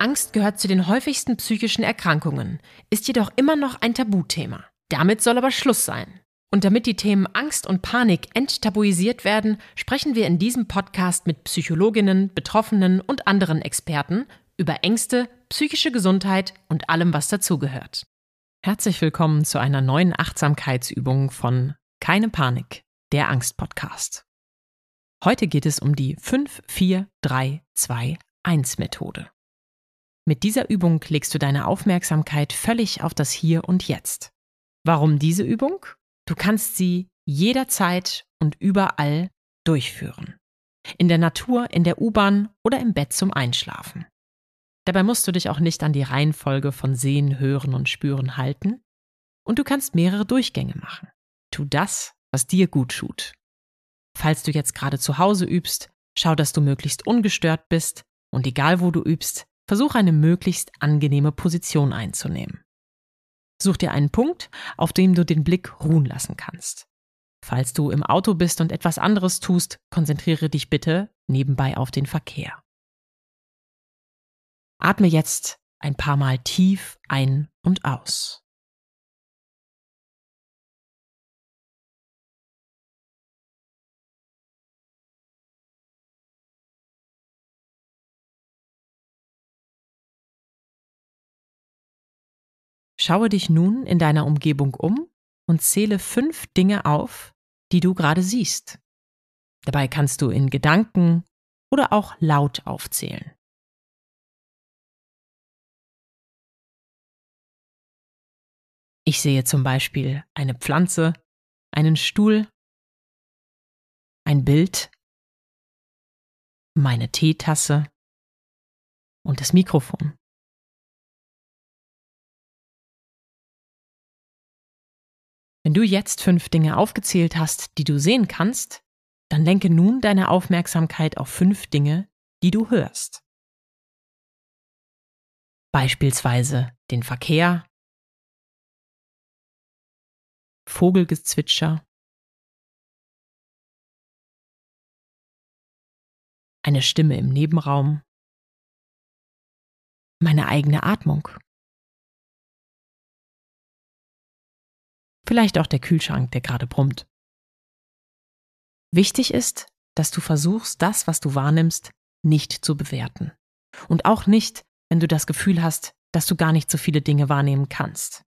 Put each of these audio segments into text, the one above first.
Angst gehört zu den häufigsten psychischen Erkrankungen, ist jedoch immer noch ein Tabuthema. Damit soll aber Schluss sein. Und damit die Themen Angst und Panik enttabuisiert werden, sprechen wir in diesem Podcast mit Psychologinnen, Betroffenen und anderen Experten über Ängste, psychische Gesundheit und allem, was dazugehört. Herzlich willkommen zu einer neuen Achtsamkeitsübung von Keine Panik, der Angst-Podcast. Heute geht es um die 5-4-3-2-1-Methode. Mit dieser Übung legst du deine Aufmerksamkeit völlig auf das Hier und Jetzt. Warum diese Übung? Du kannst sie jederzeit und überall durchführen. In der Natur, in der U-Bahn oder im Bett zum Einschlafen. Dabei musst du dich auch nicht an die Reihenfolge von Sehen, Hören und Spüren halten. Und du kannst mehrere Durchgänge machen. Tu das, was dir gut tut. Falls du jetzt gerade zu Hause übst, schau, dass du möglichst ungestört bist und egal wo du übst, Versuch eine möglichst angenehme Position einzunehmen. Such dir einen Punkt, auf dem du den Blick ruhen lassen kannst. Falls du im Auto bist und etwas anderes tust, konzentriere dich bitte nebenbei auf den Verkehr. Atme jetzt ein paar Mal tief ein und aus. Schaue dich nun in deiner Umgebung um und zähle fünf Dinge auf, die du gerade siehst. Dabei kannst du in Gedanken oder auch laut aufzählen. Ich sehe zum Beispiel eine Pflanze, einen Stuhl, ein Bild, meine Teetasse und das Mikrofon. Wenn du jetzt fünf Dinge aufgezählt hast, die du sehen kannst, dann lenke nun deine Aufmerksamkeit auf fünf Dinge, die du hörst. Beispielsweise den Verkehr, Vogelgezwitscher, eine Stimme im Nebenraum, meine eigene Atmung. Vielleicht auch der Kühlschrank, der gerade brummt. Wichtig ist, dass du versuchst, das, was du wahrnimmst, nicht zu bewerten. Und auch nicht, wenn du das Gefühl hast, dass du gar nicht so viele Dinge wahrnehmen kannst.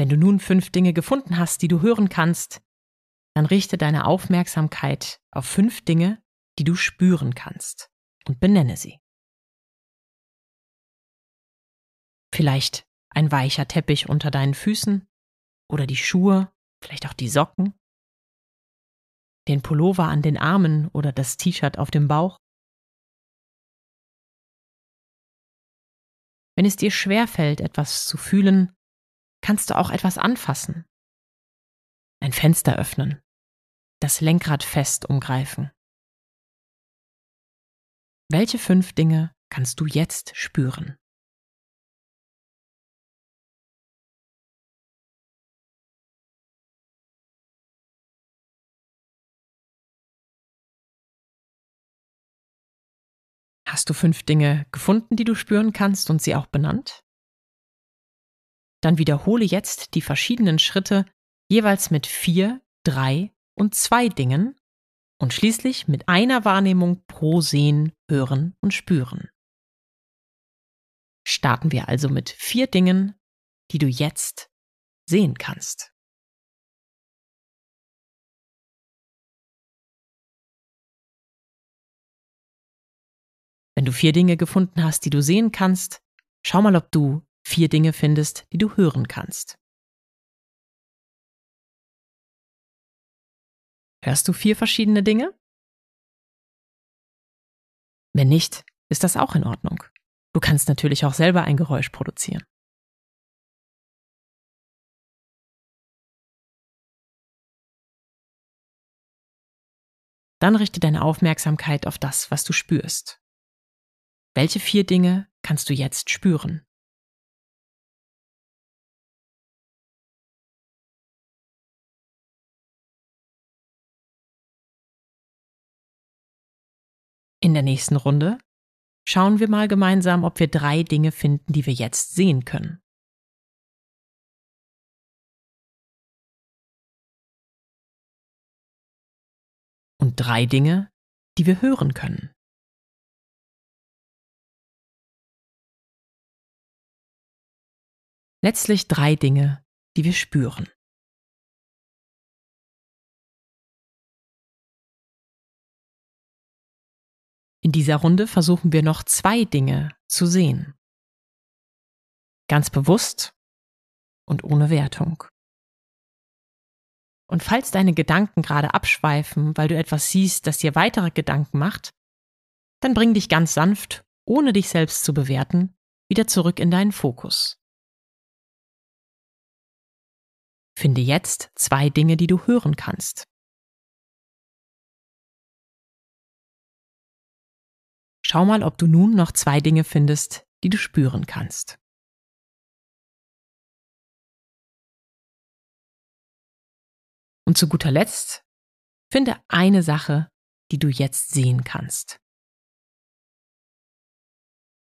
Wenn du nun fünf Dinge gefunden hast, die du hören kannst, dann richte deine Aufmerksamkeit auf fünf Dinge, die du spüren kannst und benenne sie. Vielleicht ein weicher Teppich unter deinen Füßen oder die Schuhe, vielleicht auch die Socken, den Pullover an den Armen oder das T-Shirt auf dem Bauch. Wenn es dir schwerfällt, etwas zu fühlen, kannst du auch etwas anfassen. Ein Fenster öffnen, das Lenkrad fest umgreifen. Welche fünf Dinge kannst du jetzt spüren? Hast du fünf Dinge gefunden, die du spüren kannst und sie auch benannt? Dann wiederhole jetzt die verschiedenen Schritte jeweils mit vier, drei und zwei Dingen und schließlich mit einer Wahrnehmung pro Sehen, Hören und Spüren. Starten wir also mit vier Dingen, die du jetzt sehen kannst. Wenn du vier Dinge gefunden hast, die du sehen kannst, Schau mal, ob du vier Dinge findest, die du hören kannst. Hörst du vier verschiedene Dinge? Wenn nicht, ist das auch in Ordnung. Du kannst natürlich auch selber ein Geräusch produzieren. Dann richte deine Aufmerksamkeit auf das, was du spürst. Welche vier Dinge kannst du jetzt spüren? In der nächsten Runde schauen wir mal gemeinsam, ob wir drei Dinge finden, die wir jetzt sehen können. Und drei Dinge, die wir hören können. Letztlich drei Dinge, die wir spüren. In dieser Runde versuchen wir noch zwei Dinge zu sehen. Ganz bewusst und ohne Wertung. Und falls deine Gedanken gerade abschweifen, weil du etwas siehst, das dir weitere Gedanken macht, dann bring dich ganz sanft, ohne dich selbst zu bewerten, wieder zurück in deinen Fokus. Finde jetzt zwei Dinge, die du hören kannst. Schau mal, ob du nun noch zwei Dinge findest, die du spüren kannst. Und zu guter Letzt, finde eine Sache, die du jetzt sehen kannst.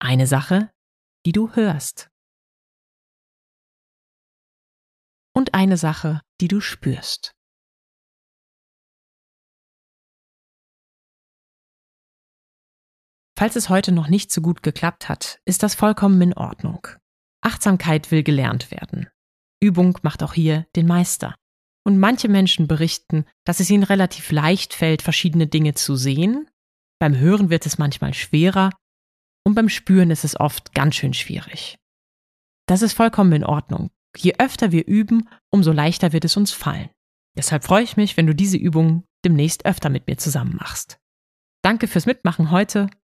Eine Sache, die du hörst. Und eine Sache, die du spürst. Falls es heute noch nicht so gut geklappt hat, ist das vollkommen in Ordnung. Achtsamkeit will gelernt werden. Übung macht auch hier den Meister. Und manche Menschen berichten, dass es ihnen relativ leicht fällt, verschiedene Dinge zu sehen. Beim Hören wird es manchmal schwerer und beim Spüren ist es oft ganz schön schwierig. Das ist vollkommen in Ordnung. Je öfter wir üben, umso leichter wird es uns fallen. Deshalb freue ich mich, wenn du diese Übung demnächst öfter mit mir zusammen machst. Danke fürs Mitmachen heute